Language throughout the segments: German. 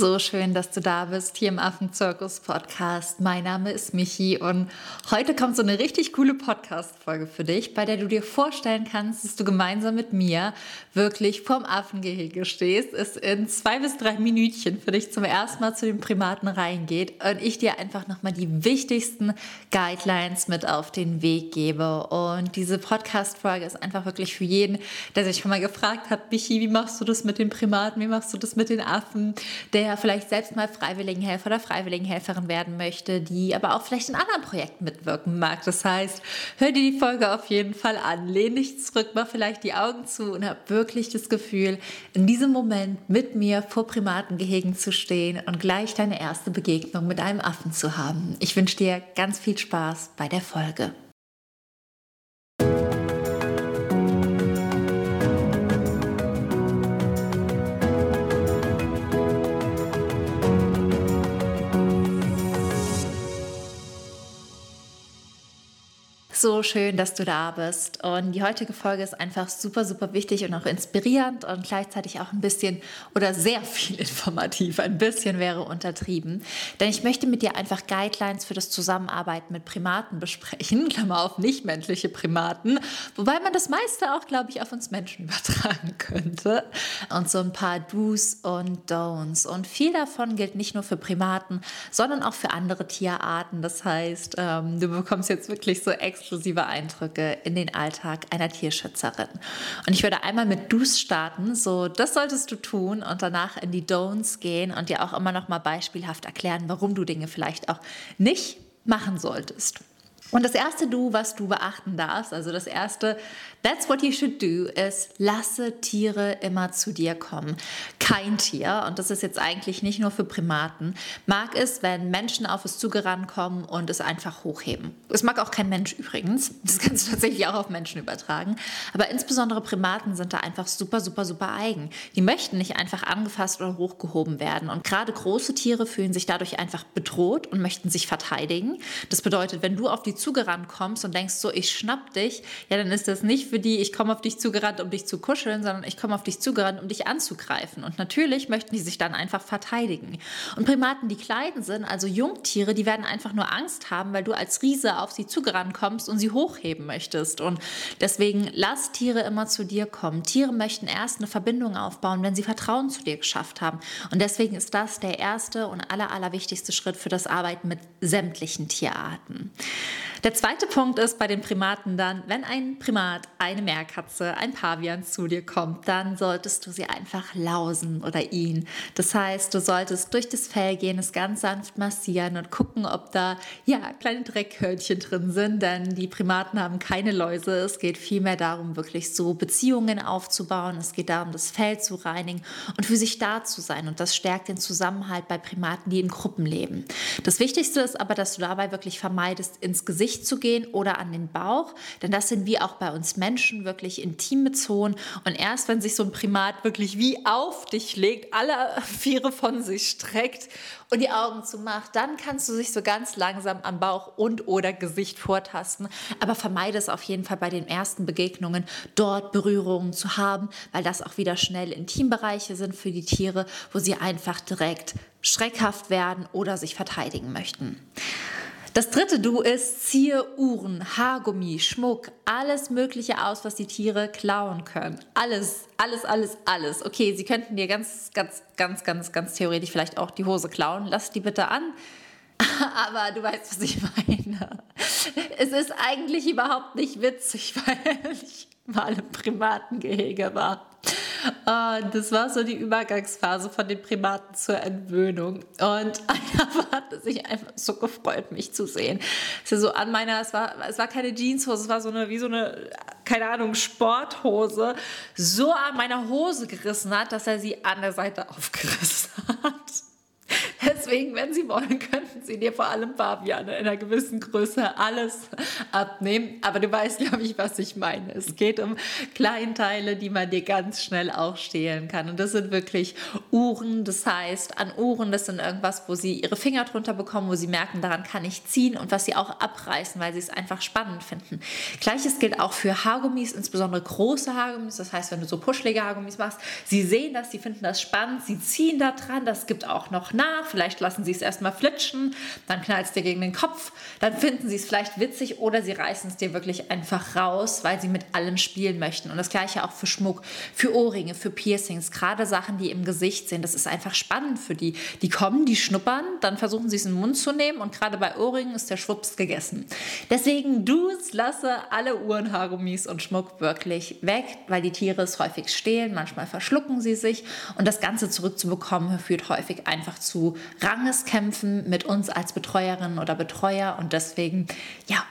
So schön, dass du da bist hier im Affenzirkus Podcast. Mein Name ist Michi und heute kommt so eine richtig coole Podcast-Folge für dich, bei der du dir vorstellen kannst, dass du gemeinsam mit mir wirklich vorm Affengehege stehst, es in zwei bis drei Minütchen für dich zum ersten Mal zu den Primaten reingeht und ich dir einfach nochmal die wichtigsten Guidelines mit auf den Weg gebe. Und diese Podcast-Folge ist einfach wirklich für jeden, der sich schon mal gefragt hat, Michi, wie machst du das mit den Primaten, wie machst du das mit den Affen? Der der vielleicht selbst mal Freiwilligenhelfer oder Freiwilligenhelferin werden möchte, die aber auch vielleicht in anderen Projekten mitwirken mag. Das heißt, hör dir die Folge auf jeden Fall an, lehn dich zurück, mach vielleicht die Augen zu und hab wirklich das Gefühl, in diesem Moment mit mir vor Primatengehegen zu stehen und gleich deine erste Begegnung mit einem Affen zu haben. Ich wünsche dir ganz viel Spaß bei der Folge. So schön, dass du da bist. Und die heutige Folge ist einfach super, super wichtig und auch inspirierend und gleichzeitig auch ein bisschen oder sehr viel informativ. Ein bisschen wäre untertrieben. Denn ich möchte mit dir einfach Guidelines für das Zusammenarbeiten mit Primaten besprechen. Klammer auf nichtmenschliche Primaten. Wobei man das meiste auch, glaube ich, auf uns Menschen übertragen könnte. Und so ein paar Do's und Don'ts. Und viel davon gilt nicht nur für Primaten, sondern auch für andere Tierarten. Das heißt, ähm, du bekommst jetzt wirklich so extra exklusive Eindrücke in den Alltag einer Tierschützerin. Und ich würde einmal mit Do's starten, so das solltest du tun und danach in die Don'ts gehen und dir auch immer noch mal beispielhaft erklären, warum du Dinge vielleicht auch nicht machen solltest. Und das erste Du, was du beachten darfst, also das erste, that's what you should do, ist, lasse Tiere immer zu dir kommen. Kein Tier, und das ist jetzt eigentlich nicht nur für Primaten, mag es, wenn Menschen auf es zugerannt kommen und es einfach hochheben. Es mag auch kein Mensch übrigens, das kannst du tatsächlich auch auf Menschen übertragen, aber insbesondere Primaten sind da einfach super, super, super eigen. Die möchten nicht einfach angefasst oder hochgehoben werden und gerade große Tiere fühlen sich dadurch einfach bedroht und möchten sich verteidigen. Das bedeutet, wenn du auf die zugerannt kommst und denkst so, ich schnapp dich, ja, dann ist das nicht für die, ich komme auf dich zugerannt, um dich zu kuscheln, sondern ich komme auf dich zugerannt, um dich anzugreifen. Und natürlich möchten die sich dann einfach verteidigen. Und Primaten, die klein sind, also Jungtiere, die werden einfach nur Angst haben, weil du als Riese auf sie zugerannt kommst und sie hochheben möchtest. Und deswegen lass Tiere immer zu dir kommen. Tiere möchten erst eine Verbindung aufbauen, wenn sie Vertrauen zu dir geschafft haben. Und deswegen ist das der erste und aller, allerwichtigste Schritt für das Arbeiten mit sämtlichen Tierarten. Der zweite Punkt ist bei den Primaten dann, wenn ein Primat, eine Meerkatze, ein Pavian zu dir kommt, dann solltest du sie einfach lausen oder ihn. Das heißt, du solltest durch das Fell gehen, es ganz sanft massieren und gucken, ob da ja kleine Dreckhörnchen drin sind, denn die Primaten haben keine Läuse. Es geht vielmehr darum, wirklich so Beziehungen aufzubauen. Es geht darum, das Fell zu reinigen und für sich da zu sein. Und das stärkt den Zusammenhalt bei Primaten, die in Gruppen leben. Das Wichtigste ist aber, dass du dabei wirklich vermeidest, ins Gesicht Gesicht zu gehen oder an den Bauch, denn das sind wie auch bei uns Menschen wirklich intime Zonen. Und erst wenn sich so ein Primat wirklich wie auf dich legt, alle Viere von sich streckt und die Augen zumacht, dann kannst du sich so ganz langsam am Bauch und oder Gesicht vortasten. Aber vermeide es auf jeden Fall bei den ersten Begegnungen, dort Berührungen zu haben, weil das auch wieder schnell Intimbereiche sind für die Tiere, wo sie einfach direkt schreckhaft werden oder sich verteidigen möchten. Das dritte Du ist, ziehe Uhren, Haargummi, Schmuck, alles Mögliche aus, was die Tiere klauen können. Alles, alles, alles, alles. Okay, sie könnten dir ganz, ganz, ganz, ganz, ganz theoretisch vielleicht auch die Hose klauen. Lass die bitte an. Aber du weißt, was ich meine. Es ist eigentlich überhaupt nicht witzig, weil ich mal im Primatengehege war. Und das war so die Übergangsphase von den Primaten zur Entwöhnung. Und einer hat sich einfach so gefreut, mich zu sehen. Es, ist so an meiner, es, war, es war keine Jeanshose, es war so eine, wie so eine, keine Ahnung, Sporthose, so an meiner Hose gerissen hat, dass er sie an der Seite aufgerissen hat Deswegen, wenn Sie wollen, könnten Sie dir vor allem Paviane in einer gewissen Größe alles abnehmen. Aber du weißt, glaube ich, was ich meine. Es geht um Kleinteile, die man dir ganz schnell auch stehlen kann. Und das sind wirklich Uhren. Das heißt, an Uhren, das sind irgendwas, wo Sie Ihre Finger drunter bekommen, wo Sie merken, daran kann ich ziehen und was Sie auch abreißen, weil Sie es einfach spannend finden. Gleiches gilt auch für Haargummis, insbesondere große Haargummis. Das heißt, wenn du so puschlige Haargummis machst, Sie sehen das, Sie finden das spannend, Sie ziehen da dran, das gibt auch noch nach. Vielleicht lassen Sie es erstmal flitschen, dann knallt es dir gegen den Kopf, dann finden Sie es vielleicht witzig oder Sie reißen es dir wirklich einfach raus, weil Sie mit allem spielen möchten. Und das gleiche auch für Schmuck, für Ohrringe, für Piercings, gerade Sachen, die im Gesicht sind. Das ist einfach spannend für die. Die kommen, die schnuppern, dann versuchen sie es in den Mund zu nehmen und gerade bei Ohrringen ist der Schwupps gegessen. Deswegen, Du's, lasse alle Uhren, Haargummis und Schmuck wirklich weg, weil die Tiere es häufig stehlen, manchmal verschlucken sie sich und das Ganze zurückzubekommen führt häufig einfach zu Rangeskämpfen mit uns als Betreuerinnen oder Betreuer und deswegen, ja,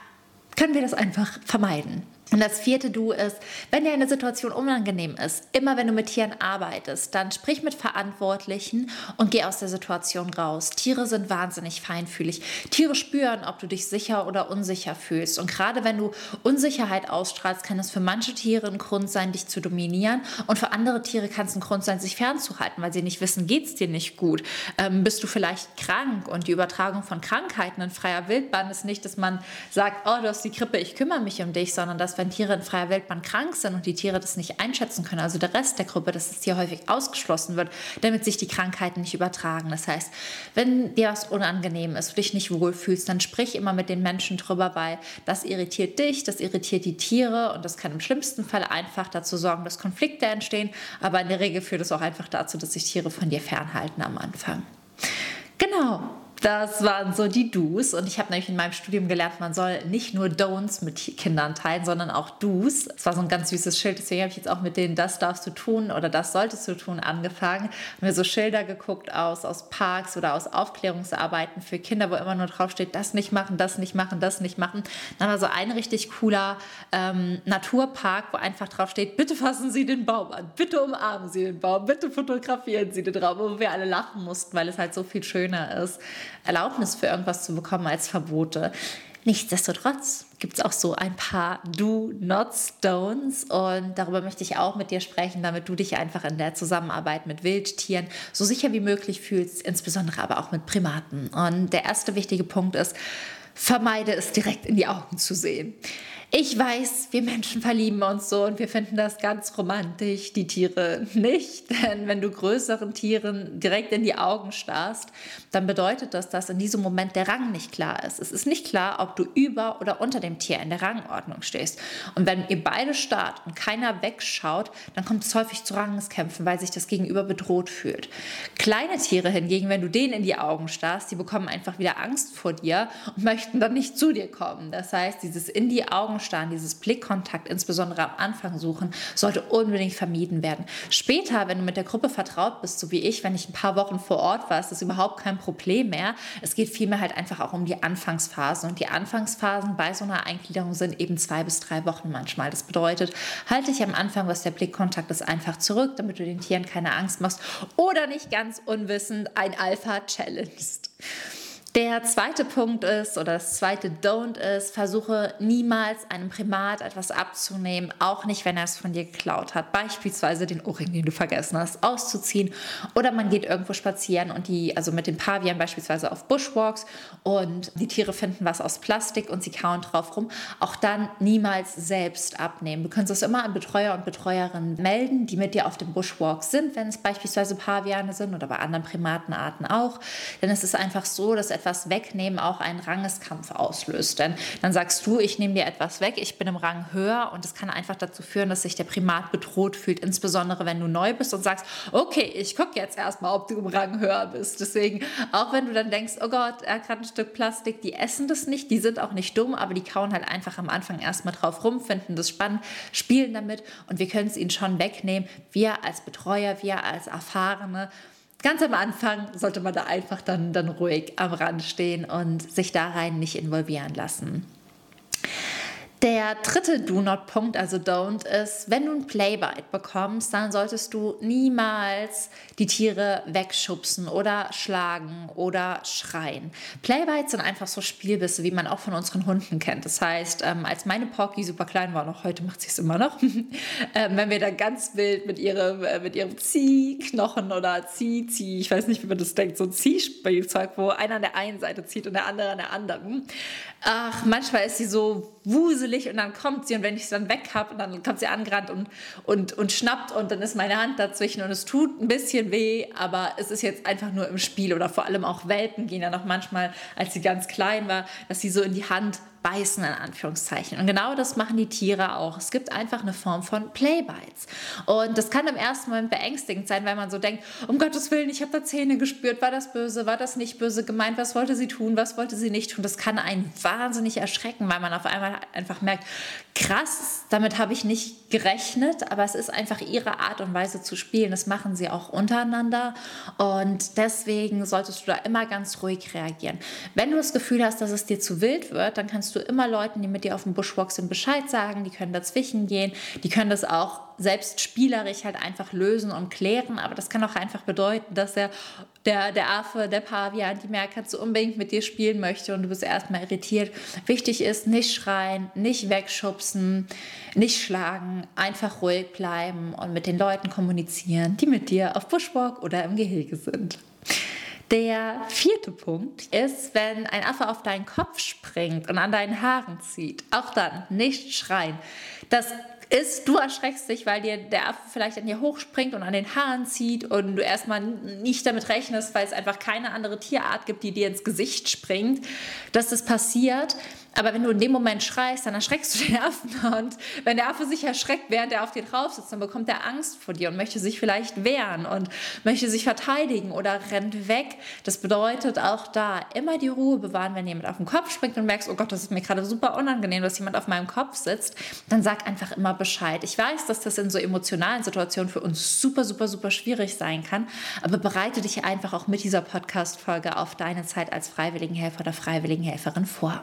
können wir das einfach vermeiden. Und das vierte Du ist, wenn dir eine Situation unangenehm ist, immer wenn du mit Tieren arbeitest, dann sprich mit Verantwortlichen und geh aus der Situation raus. Tiere sind wahnsinnig feinfühlig. Tiere spüren, ob du dich sicher oder unsicher fühlst. Und gerade wenn du Unsicherheit ausstrahlst, kann es für manche Tiere ein Grund sein, dich zu dominieren. Und für andere Tiere kann es ein Grund sein, sich fernzuhalten, weil sie nicht wissen, geht es dir nicht gut? Ähm, bist du vielleicht krank? Und die Übertragung von Krankheiten in freier Wildbahn ist nicht, dass man sagt, oh, du hast die Grippe, ich kümmere mich um dich, sondern dass wenn Tiere in freier Wildbahn krank sind und die Tiere das nicht einschätzen können, also der Rest der Gruppe, dass das Tier häufig ausgeschlossen wird, damit sich die Krankheiten nicht übertragen. Das heißt, wenn dir was unangenehm ist, du dich nicht wohlfühlst, dann sprich immer mit den Menschen drüber, weil das irritiert dich, das irritiert die Tiere und das kann im schlimmsten Fall einfach dazu sorgen, dass Konflikte entstehen, aber in der Regel führt es auch einfach dazu, dass sich Tiere von dir fernhalten am Anfang. Genau, das waren so die Do's. Und ich habe nämlich in meinem Studium gelernt, man soll nicht nur Don'ts mit Kindern teilen, sondern auch Do's. Das war so ein ganz süßes Schild. Deswegen habe ich jetzt auch mit denen Das darfst du tun oder Das solltest du tun angefangen. Habe mir so Schilder geguckt aus, aus Parks oder aus Aufklärungsarbeiten für Kinder, wo immer nur draufsteht, das nicht machen, das nicht machen, das nicht machen. Dann war so ein richtig cooler ähm, Naturpark, wo einfach draufsteht, bitte fassen Sie den Baum an, bitte umarmen Sie den Baum, bitte fotografieren Sie den Raum, wo wir alle lachen mussten, weil es halt so viel schöner ist. Erlaubnis für irgendwas zu bekommen als Verbote. Nichtsdestotrotz gibt es auch so ein paar Do-Nots, Don'ts und darüber möchte ich auch mit dir sprechen, damit du dich einfach in der Zusammenarbeit mit Wildtieren so sicher wie möglich fühlst, insbesondere aber auch mit Primaten. Und der erste wichtige Punkt ist, vermeide es direkt in die Augen zu sehen. Ich weiß, wir Menschen verlieben uns so und wir finden das ganz romantisch, die Tiere nicht. Denn wenn du größeren Tieren direkt in die Augen starrst, dann bedeutet das, dass in diesem Moment der Rang nicht klar ist. Es ist nicht klar, ob du über oder unter dem Tier in der Rangordnung stehst. Und wenn ihr beide starrt und keiner wegschaut, dann kommt es häufig zu Rangeskämpfen, weil sich das Gegenüber bedroht fühlt. Kleine Tiere hingegen, wenn du denen in die Augen starrst, die bekommen einfach wieder Angst vor dir und möchten dann nicht zu dir kommen. Das heißt, dieses in die Augen Augenstarren, dieses Blickkontakt, insbesondere am Anfang suchen, sollte unbedingt vermieden werden. Später, wenn du mit der Gruppe vertraut bist, so wie ich, wenn ich ein paar Wochen vor Ort war, ist das überhaupt kein Problem mehr. Es geht vielmehr halt einfach auch um die Anfangsphasen. Und die Anfangsphasen bei so einer Eingliederung sind eben zwei bis drei Wochen manchmal. Das bedeutet, halte dich am Anfang, was der Blickkontakt ist, einfach zurück, damit du den Tieren keine Angst machst oder nicht ganz unwissend ein Alpha challengest. Der zweite Punkt ist, oder das zweite Don't ist, versuche niemals einem Primat etwas abzunehmen, auch nicht, wenn er es von dir geklaut hat. Beispielsweise den Ohrring, den du vergessen hast, auszuziehen. Oder man geht irgendwo spazieren und die, also mit den Pavian beispielsweise auf Bushwalks und die Tiere finden was aus Plastik und sie kauen drauf rum. Auch dann niemals selbst abnehmen. Du kannst es immer an Betreuer und Betreuerinnen melden, die mit dir auf dem Bushwalk sind, wenn es beispielsweise Paviane sind oder bei anderen Primatenarten auch. Denn es ist einfach so, dass etwas wegnehmen auch einen Rangeskampf auslöst. Denn dann sagst du, ich nehme dir etwas weg, ich bin im Rang höher und es kann einfach dazu führen, dass sich der Primat bedroht fühlt, insbesondere wenn du neu bist und sagst, okay, ich gucke jetzt erstmal, ob du im Rang höher bist. Deswegen, auch wenn du dann denkst, oh Gott, er hat gerade ein Stück Plastik, die essen das nicht, die sind auch nicht dumm, aber die kauen halt einfach am Anfang erstmal drauf rum, finden das spannend, spielen damit und wir können es ihnen schon wegnehmen. Wir als Betreuer, wir als Erfahrene ganz am Anfang sollte man da einfach dann, dann ruhig am Rand stehen und sich da rein nicht involvieren lassen. Der dritte Do-Not-Punkt, also Don't, ist, wenn du ein Playbite bekommst, dann solltest du niemals die Tiere wegschubsen oder schlagen oder schreien. Playbites sind einfach so Spielbisse, wie man auch von unseren Hunden kennt. Das heißt, ähm, als meine Porky super klein war, noch heute macht sie es immer noch, ähm, wenn wir dann ganz wild mit ihrem, äh, mit ihrem Ziehknochen oder Zieh, Zieh, ich weiß nicht, wie man das denkt, so ein Ziehspielzeug, wo einer an der einen Seite zieht und der andere an der anderen. Ach, manchmal ist sie so wuselig und dann kommt sie und wenn ich sie dann weg habe, dann kommt sie angerannt und, und, und schnappt und dann ist meine Hand dazwischen und es tut ein bisschen weh, aber es ist jetzt einfach nur im Spiel oder vor allem auch Welpen gehen ja noch manchmal, als sie ganz klein war, dass sie so in die Hand beißen, in Anführungszeichen. Und genau das machen die Tiere auch. Es gibt einfach eine Form von Playbites. Und das kann im ersten Moment beängstigend sein, weil man so denkt, um Gottes Willen, ich habe da Zähne gespürt, war das böse, war das nicht böse gemeint, was wollte sie tun, was wollte sie nicht tun. Das kann einen wahnsinnig erschrecken, weil man auf einmal einfach merkt, krass, damit habe ich nicht gerechnet, aber es ist einfach ihre Art und Weise zu spielen. Das machen sie auch untereinander und deswegen solltest du da immer ganz ruhig reagieren. Wenn du das Gefühl hast, dass es dir zu wild wird, dann kannst du immer Leuten, die mit dir auf dem Bushwalk sind, Bescheid sagen. Die können dazwischen gehen. Die können das auch selbst spielerisch halt einfach lösen und klären. Aber das kann auch einfach bedeuten, dass der, der, der Affe, der Pavian, die Meerkatze unbedingt mit dir spielen möchte und du bist erstmal irritiert. Wichtig ist, nicht schreien, nicht wegschubsen, nicht schlagen, einfach ruhig bleiben und mit den Leuten kommunizieren, die mit dir auf Bushwalk oder im Gehege sind. Der vierte Punkt ist, wenn ein Affe auf deinen Kopf springt und an deinen Haaren zieht. Auch dann nicht schreien. Das ist, du erschreckst dich, weil dir der Affe vielleicht an dir hochspringt und an den Haaren zieht und du erstmal nicht damit rechnest, weil es einfach keine andere Tierart gibt, die dir ins Gesicht springt, dass das passiert. Aber wenn du in dem Moment schreist, dann erschreckst du den Affen. Und wenn der Affe sich erschreckt, während er auf dir drauf sitzt, dann bekommt er Angst vor dir und möchte sich vielleicht wehren und möchte sich verteidigen oder rennt weg. Das bedeutet auch da immer die Ruhe bewahren, wenn jemand auf den Kopf springt und merkst, oh Gott, das ist mir gerade super unangenehm, dass jemand auf meinem Kopf sitzt, dann sag einfach immer Bescheid. Ich weiß, dass das in so emotionalen Situationen für uns super, super, super schwierig sein kann, aber bereite dich einfach auch mit dieser Podcast-Folge auf deine Zeit als Freiwilligenhelfer oder Freiwilligenhelferin vor.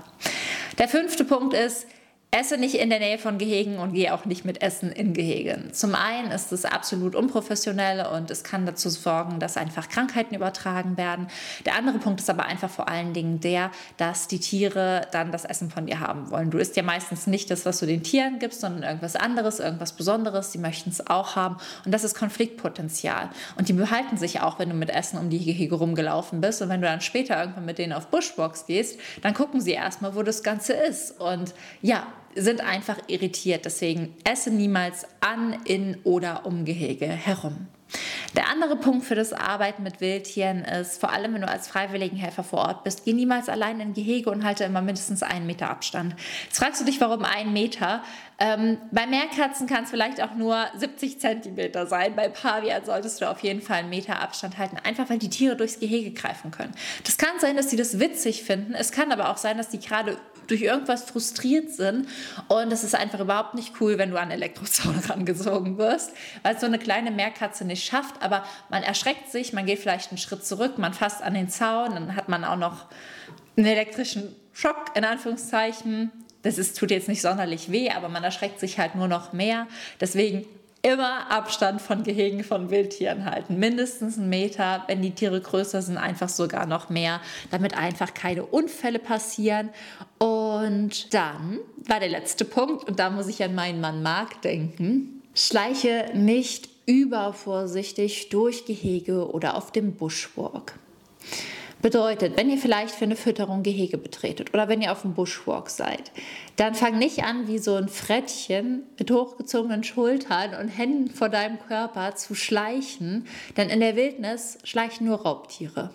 Der fünfte Punkt ist, Esse nicht in der Nähe von Gehegen und gehe auch nicht mit Essen in Gehegen. Zum einen ist es absolut unprofessionell und es kann dazu sorgen, dass einfach Krankheiten übertragen werden. Der andere Punkt ist aber einfach vor allen Dingen der, dass die Tiere dann das Essen von dir haben wollen. Du isst ja meistens nicht das, was du den Tieren gibst, sondern irgendwas anderes, irgendwas Besonderes. Die möchten es auch haben und das ist Konfliktpotenzial. Und die behalten sich auch, wenn du mit Essen um die Gehege rumgelaufen bist und wenn du dann später irgendwann mit denen auf Bushwalks gehst, dann gucken sie erstmal, wo das Ganze ist. Und ja, sind einfach irritiert. Deswegen esse niemals an, in oder um Gehege herum. Der andere Punkt für das Arbeiten mit Wildtieren ist, vor allem wenn du als Freiwilligenhelfer vor Ort bist, geh niemals allein in Gehege und halte immer mindestens einen Meter Abstand. Jetzt fragst du dich, warum einen Meter? Ähm, bei Meerkatzen kann es vielleicht auch nur 70 Zentimeter sein. Bei Pavian solltest du auf jeden Fall einen Meter Abstand halten, einfach weil die Tiere durchs Gehege greifen können. Das kann sein, dass sie das witzig finden. Es kann aber auch sein, dass die gerade durch irgendwas frustriert sind. Und es ist einfach überhaupt nicht cool, wenn du an Elektrozaun rangezogen wirst, weil so eine kleine Meerkatze nicht schafft. Aber man erschreckt sich, man geht vielleicht einen Schritt zurück, man fasst an den Zaun, dann hat man auch noch einen elektrischen Schock, in Anführungszeichen. Das ist, tut jetzt nicht sonderlich weh, aber man erschreckt sich halt nur noch mehr. Deswegen immer Abstand von Gehegen von Wildtieren halten. Mindestens einen Meter, wenn die Tiere größer sind, einfach sogar noch mehr, damit einfach keine Unfälle passieren. Und dann war der letzte Punkt, und da muss ich an meinen Mann Mark denken. Schleiche nicht übervorsichtig durch Gehege oder auf dem Bushwalk. Bedeutet, wenn ihr vielleicht für eine Fütterung Gehege betretet oder wenn ihr auf dem Bushwalk seid, dann fang nicht an, wie so ein Frettchen mit hochgezogenen Schultern und Händen vor deinem Körper zu schleichen, denn in der Wildnis schleichen nur Raubtiere.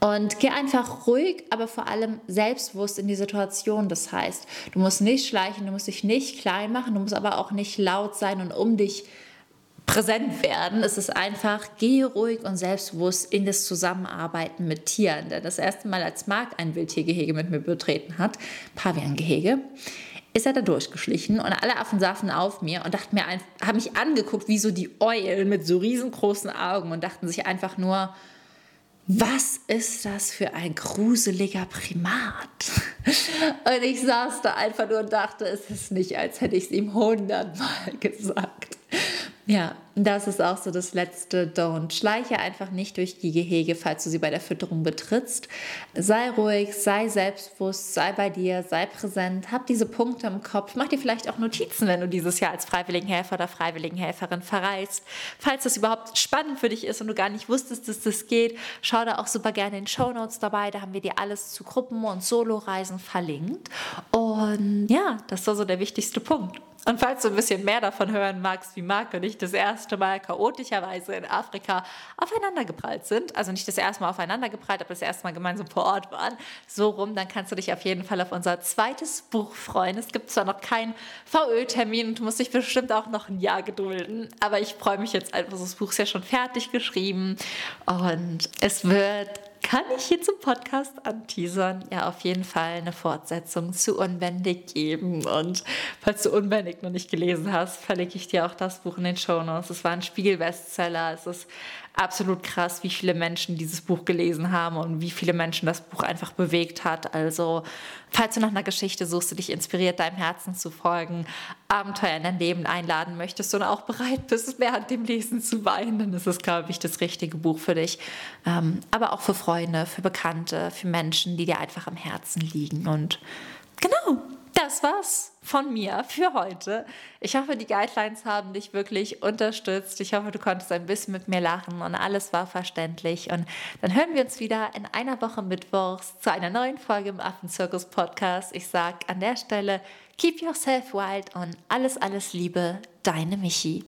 Und geh einfach ruhig, aber vor allem selbstbewusst in die Situation. Das heißt, du musst nicht schleichen, du musst dich nicht klein machen, du musst aber auch nicht laut sein und um dich präsent werden. Es ist einfach, gehe ruhig und selbstbewusst in das Zusammenarbeiten mit Tieren. Denn das erste Mal, als Marc ein Wildtiergehege mit mir betreten hat, Paviangehege, ist er da durchgeschlichen und alle Affen saßen auf mir und dachten mir, haben mich angeguckt wie so die Eulen mit so riesengroßen Augen und dachten sich einfach nur, was ist das für ein gruseliger Primat? Und ich saß da einfach nur und dachte, es ist nicht, als hätte ich es ihm hundertmal gesagt. Ja, das ist auch so das letzte Don't. Schleiche einfach nicht durch die Gehege, falls du sie bei der Fütterung betrittst. Sei ruhig, sei selbstbewusst, sei bei dir, sei präsent, hab diese Punkte im Kopf. Mach dir vielleicht auch Notizen, wenn du dieses Jahr als Freiwilligenhelfer oder Freiwilligenhelferin verreist. Falls das überhaupt spannend für dich ist und du gar nicht wusstest, dass das geht, schau da auch super gerne in den Show Notes dabei. Da haben wir dir alles zu Gruppen- und Soloreisen verlinkt. Und ja, das war so der wichtigste Punkt. Und falls du ein bisschen mehr davon hören magst, wie Marc und ich das erste Mal chaotischerweise in Afrika aufeinandergeprallt sind, also nicht das erste Mal aufeinandergeprallt, aber das erste Mal gemeinsam vor Ort waren, so rum, dann kannst du dich auf jeden Fall auf unser zweites Buch freuen. Es gibt zwar noch keinen VÖ-Termin und du musst dich bestimmt auch noch ein Jahr gedulden, aber ich freue mich jetzt einfach, das Buch ist ja schon fertig geschrieben und es wird kann ich hier zum Podcast anteasern, ja auf jeden Fall eine Fortsetzung zu Unbändig geben. Und falls du Unbändig noch nicht gelesen hast, verlinke ich dir auch das Buch in den Show Notes. Es war ein Spiegel-Bestseller. Es ist absolut krass, wie viele Menschen dieses Buch gelesen haben und wie viele Menschen das Buch einfach bewegt hat. Also, falls du nach einer Geschichte suchst, die dich inspiriert, deinem Herzen zu folgen, Abenteuer in dein Leben einladen möchtest und auch bereit bist, während dem Lesen zu weinen, dann ist es, glaube ich, das richtige Buch für dich. Ähm, aber auch für Freunde, für Bekannte, für Menschen, die dir einfach am Herzen liegen. Und genau, das war's von mir für heute. Ich hoffe, die Guidelines haben dich wirklich unterstützt. Ich hoffe, du konntest ein bisschen mit mir lachen und alles war verständlich. Und dann hören wir uns wieder in einer Woche Mittwochs zu einer neuen Folge im Affenzirkus Podcast. Ich sage an der Stelle, keep yourself wild und alles, alles Liebe, deine Michi.